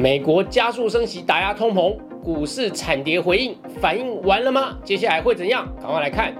美国加速升息打压通膨，股市惨跌回应，反应完了吗？接下来会怎样？赶快来看。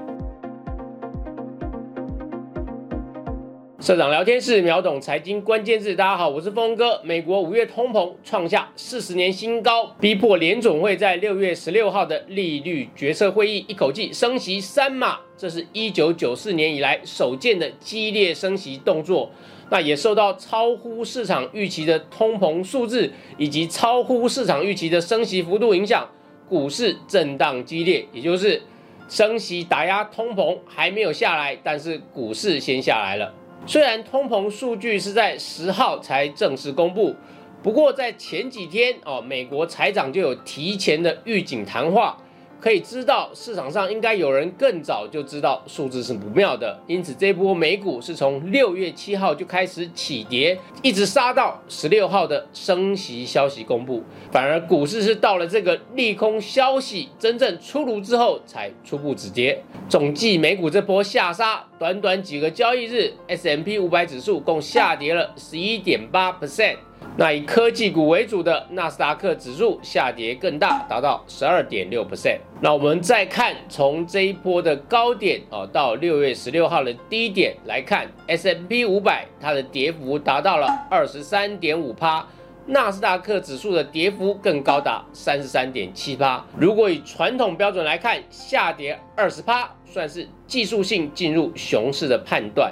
社长聊天室秒懂财经关键字，大家好，我是峰哥。美国五月通膨创下四十年新高，逼迫联总会在六月十六号的利率决策会议一口气升息三码，这是一九九四年以来首见的激烈升息动作。那也受到超乎市场预期的通膨数字以及超乎市场预期的升息幅度影响，股市震荡激烈，也就是升息打压通膨还没有下来，但是股市先下来了。虽然通膨数据是在十号才正式公布，不过在前几天哦，美国财长就有提前的预警谈话。可以知道市场上应该有人更早就知道数字是不妙的，因此这波美股是从六月七号就开始起跌，一直杀到十六号的升息消息公布，反而股市是到了这个利空消息真正出炉之后才初步止跌。总计美股这波下杀，短短几个交易日，S M P 五百指数共下跌了十一点八 percent。那以科技股为主的纳斯达克指数下跌更大，达到十二点六 percent。那我们再看从这一波的高点哦，到六月十六号的低点来看，S M P 五百它的跌幅达到了二十三点五趴，纳斯达克指数的跌幅更高达三十三点七八。如果以传统标准来看，下跌二十趴算是技术性进入熊市的判断。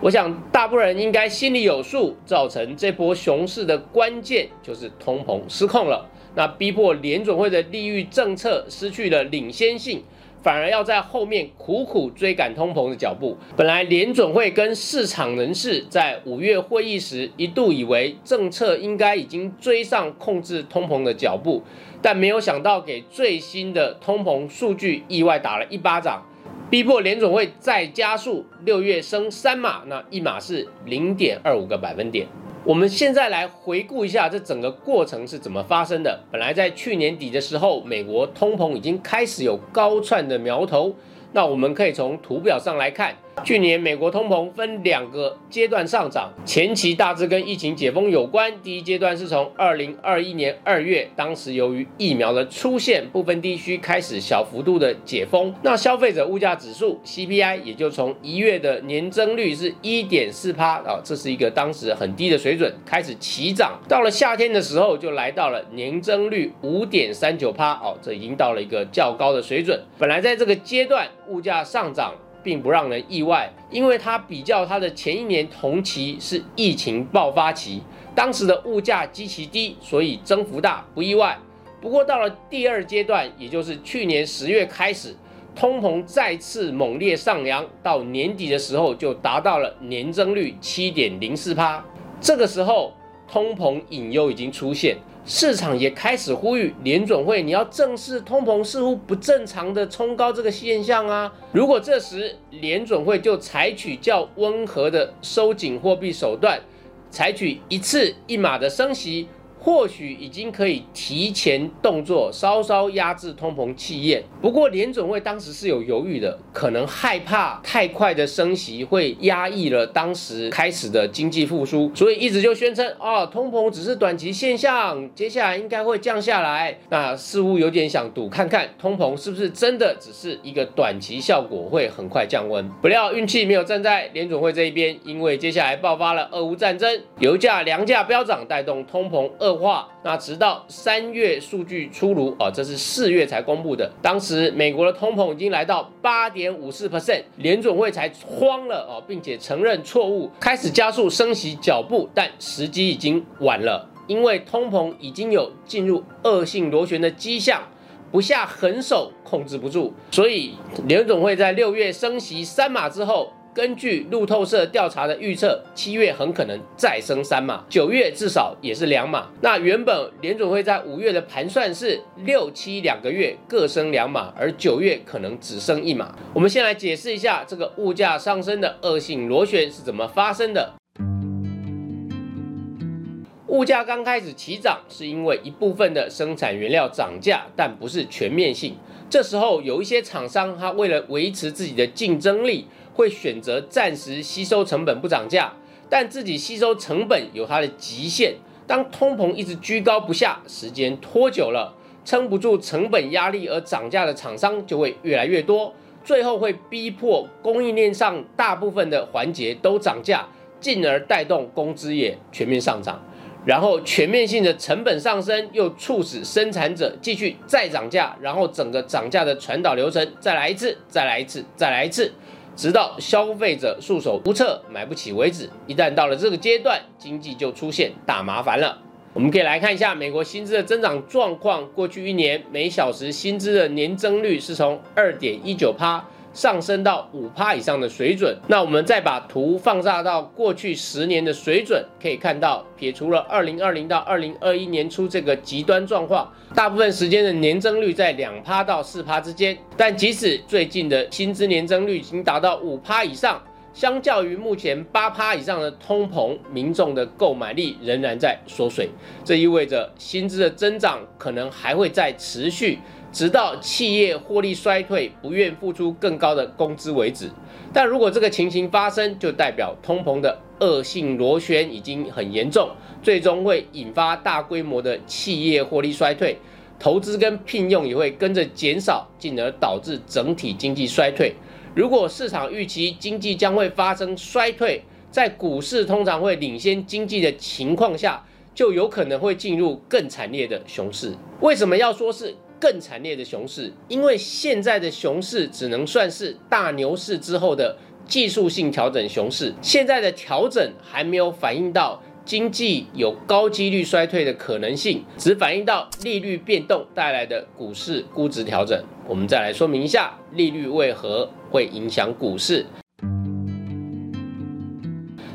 我想大部分人应该心里有数，造成这波熊市的关键就是通膨失控了，那逼迫联准会的利率政策失去了领先性，反而要在后面苦苦追赶通膨的脚步。本来联准会跟市场人士在五月会议时一度以为政策应该已经追上控制通膨的脚步，但没有想到给最新的通膨数据意外打了一巴掌。逼迫联总会再加速，六月升三码，那一码是零点二五个百分点。我们现在来回顾一下这整个过程是怎么发生的。本来在去年底的时候，美国通膨已经开始有高窜的苗头。那我们可以从图表上来看。去年美国通膨分两个阶段上涨，前期大致跟疫情解封有关。第一阶段是从二零二一年二月，当时由于疫苗的出现，部分地区开始小幅度的解封。那消费者物价指数 CPI 也就从一月的年增率是一点四趴啊，这是一个当时很低的水准，开始起涨。到了夏天的时候，就来到了年增率五点三九趴哦，这已经到了一个较高的水准。本来在这个阶段物价上涨。并不让人意外，因为它比较它的前一年同期是疫情爆发期，当时的物价极其低，所以增幅大不意外。不过到了第二阶段，也就是去年十月开始，通膨再次猛烈上扬，到年底的时候就达到了年增率七点零四趴，这个时候通膨隐忧已经出现。市场也开始呼吁联准会，你要正视通膨似乎不正常的冲高这个现象啊！如果这时联准会就采取较温和的收紧货币手段，采取一次一码的升息。或许已经可以提前动作，稍稍压制通膨气焰。不过联准会当时是有犹豫的，可能害怕太快的升息会压抑了当时开始的经济复苏，所以一直就宣称哦，通膨只是短期现象，接下来应该会降下来。那似乎有点想赌看看通膨是不是真的只是一个短期效果，会很快降温。不料运气没有站在联准会这一边，因为接下来爆发了俄乌战争，油价、粮价飙涨，带动通膨 恶。化，那直到三月数据出炉哦，这是四月才公布的。当时美国的通膨已经来到八点五四 percent，联准会才慌了哦，并且承认错误，开始加速升息脚步，但时机已经晚了，因为通膨已经有进入恶性螺旋的迹象，不下狠手控制不住，所以联总会在六月升息三码之后。根据路透社调查的预测，七月很可能再升三码，九月至少也是两码。那原本联准会在五月的盘算是六七两个月各升两码，而九月可能只升一码。我们先来解释一下这个物价上升的恶性螺旋是怎么发生的。物价刚开始起涨，是因为一部分的生产原料涨价，但不是全面性。这时候有一些厂商，他为了维持自己的竞争力。会选择暂时吸收成本不涨价，但自己吸收成本有它的极限，当通膨一直居高不下，时间拖久了，撑不住成本压力而涨价的厂商就会越来越多，最后会逼迫供应链上大部分的环节都涨价，进而带动工资业全面上涨。然后全面性的成本上升，又促使生产者继续再涨价，然后整个涨价的传导流程再来一次，再来一次，再来一次，直到消费者束手无策、买不起为止。一旦到了这个阶段，经济就出现大麻烦了。我们可以来看一下美国薪资的增长状况。过去一年，每小时薪资的年增率是从二点一九趴。上升到五趴以上的水准，那我们再把图放大到过去十年的水准，可以看到，撇除了二零二零到二零二一年初这个极端状况，大部分时间的年增率在两趴到四趴之间。但即使最近的薪资年增率已经达到五趴以上，相较于目前八趴以上的通膨，民众的购买力仍然在缩水。这意味着薪资的增长可能还会再持续。直到企业获利衰退，不愿付出更高的工资为止。但如果这个情形发生，就代表通膨的恶性螺旋已经很严重，最终会引发大规模的企业获利衰退，投资跟聘用也会跟着减少，进而导致整体经济衰退。如果市场预期经济将会发生衰退，在股市通常会领先经济的情况下，就有可能会进入更惨烈的熊市。为什么要说是？更惨烈的熊市，因为现在的熊市只能算是大牛市之后的技术性调整熊市，现在的调整还没有反映到经济有高几率衰退的可能性，只反映到利率变动带来的股市估值调整。我们再来说明一下，利率为何会影响股市。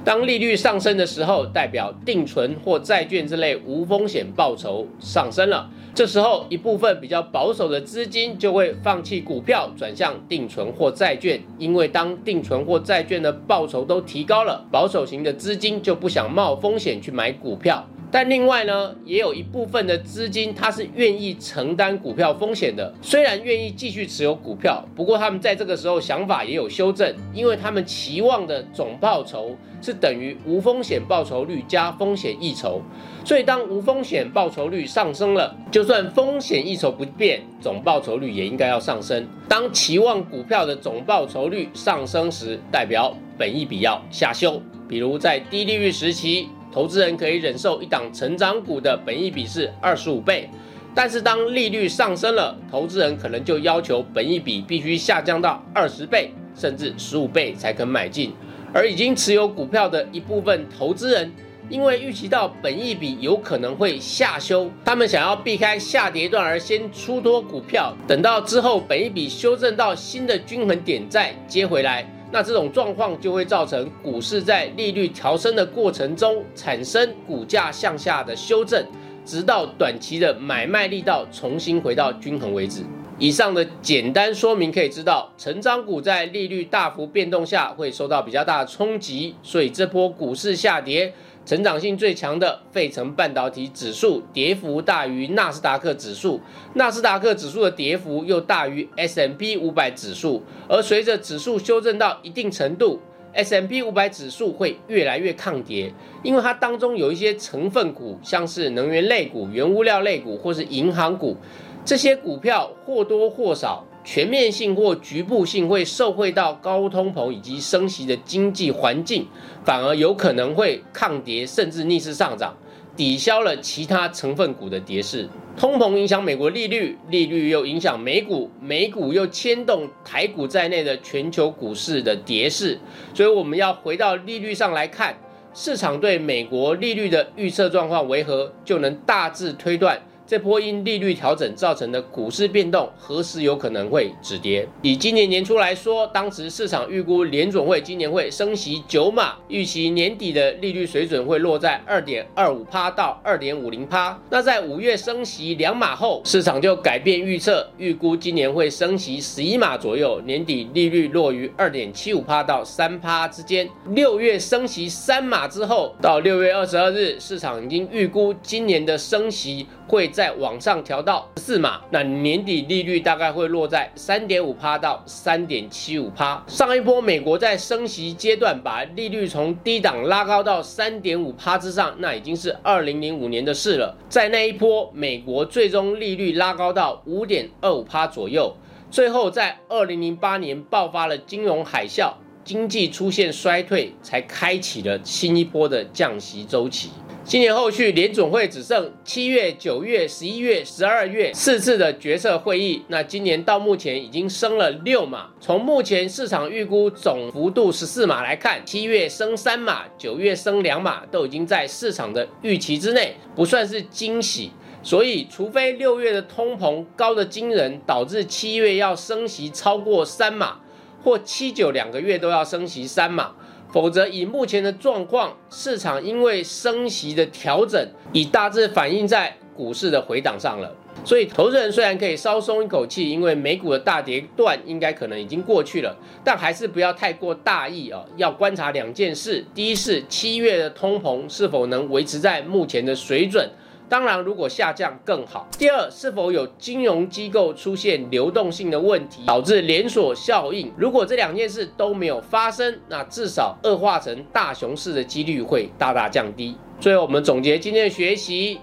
当利率上升的时候，代表定存或债券之类无风险报酬上升了。这时候，一部分比较保守的资金就会放弃股票，转向定存或债券，因为当定存或债券的报酬都提高了，保守型的资金就不想冒风险去买股票。但另外呢，也有一部分的资金，他是愿意承担股票风险的。虽然愿意继续持有股票，不过他们在这个时候想法也有修正，因为他们期望的总报酬是等于无风险报酬率加风险溢酬。所以当无风险报酬率上升了，就算风险溢酬不变，总报酬率也应该要上升。当期望股票的总报酬率上升时，代表本益比要下修。比如在低利率时期。投资人可以忍受一档成长股的本益比是二十五倍，但是当利率上升了，投资人可能就要求本益比必须下降到二十倍甚至十五倍才肯买进。而已经持有股票的一部分投资人，因为预期到本益比有可能会下修，他们想要避开下跌段而先出脱股票，等到之后本益比修正到新的均衡点再接回来。那这种状况就会造成股市在利率调升的过程中产生股价向下的修正，直到短期的买卖力道重新回到均衡为止。以上的简单说明可以知道，成长股在利率大幅变动下会受到比较大的冲击，所以这波股市下跌。成长性最强的费城半导体指数跌幅大于纳斯达克指数，纳斯达克指数的跌幅又大于 S M P 五百指数。而随着指数修正到一定程度，S M P 五百指数会越来越抗跌，因为它当中有一些成分股，像是能源类股、原物料类股或是银行股，这些股票或多或少。全面性或局部性会受惠到高通膨以及升息的经济环境，反而有可能会抗跌甚至逆势上涨，抵消了其他成分股的跌势。通膨影响美国利率，利率又影响美股，美股又牵动台股在内的全球股市的跌势。所以我们要回到利率上来看，市场对美国利率的预测状况为何，就能大致推断。这波因利率调整造成的股市变动，何时有可能会止跌？以今年年初来说，当时市场预估联总会今年会升息九码，预期年底的利率水准会落在二点二五趴到二点五零趴。那在五月升息两码后，市场就改变预测，预估今年会升息十一码左右，年底利率落于二点七五趴到三趴之间。六月升息三码之后，到六月二十二日，市场已经预估今年的升息会。再往上调到四码，那年底利率大概会落在三点五趴到三点七五趴。上一波美国在升息阶段把利率从低档拉高到三点五趴之上，那已经是二零零五年的事了。在那一波，美国最终利率拉高到五点二五趴左右，最后在二零零八年爆发了金融海啸。经济出现衰退，才开启了新一波的降息周期。今年后续联总会只剩七月、九月、十一月、十二月四次的决策会议。那今年到目前已经升了六码。从目前市场预估总幅度十四码来看，七月升三码，九月升两码，都已经在市场的预期之内，不算是惊喜。所以，除非六月的通膨高的惊人，导致七月要升息超过三码。或七九两个月都要升息三码，否则以目前的状况，市场因为升息的调整，已大致反映在股市的回档上了。所以，投资人虽然可以稍松一口气，因为美股的大跌段应该可能已经过去了，但还是不要太过大意啊！要观察两件事：第一是七月的通膨是否能维持在目前的水准。当然，如果下降更好。第二，是否有金融机构出现流动性的问题，导致连锁效应？如果这两件事都没有发生，那至少恶化成大熊市的几率会大大降低。最后，我们总结今天的学习：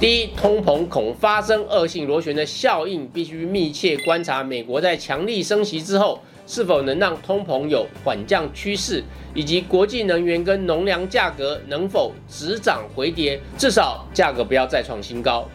第一，通膨恐发生恶性螺旋的效应，必须密切观察美国在强力升息之后。是否能让通膨有缓降趋势，以及国际能源跟农粮价格能否止涨回跌，至少价格不要再创新高。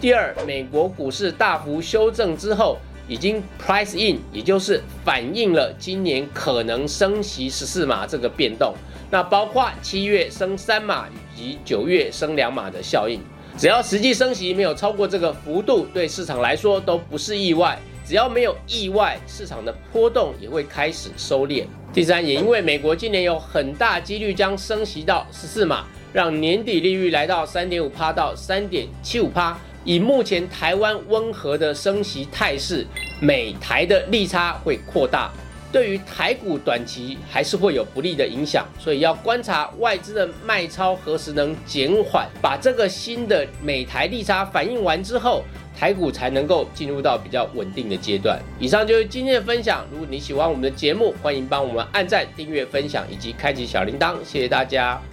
第二，美国股市大幅修正之后，已经 price in，也就是反映了今年可能升息十四码这个变动，那包括七月升三码以及九月升两码的效应，只要实际升息没有超过这个幅度，对市场来说都不是意外。只要没有意外，市场的波动也会开始收敛。第三，也因为美国今年有很大几率将升息到十四码，让年底利率来到三点五趴到三点七五趴。以目前台湾温和的升息态势，美台的利差会扩大，对于台股短期还是会有不利的影响。所以要观察外资的卖超何时能减缓，把这个新的美台利差反应完之后。台股才能够进入到比较稳定的阶段。以上就是今天的分享。如果你喜欢我们的节目，欢迎帮我们按赞、订阅、分享以及开启小铃铛。谢谢大家。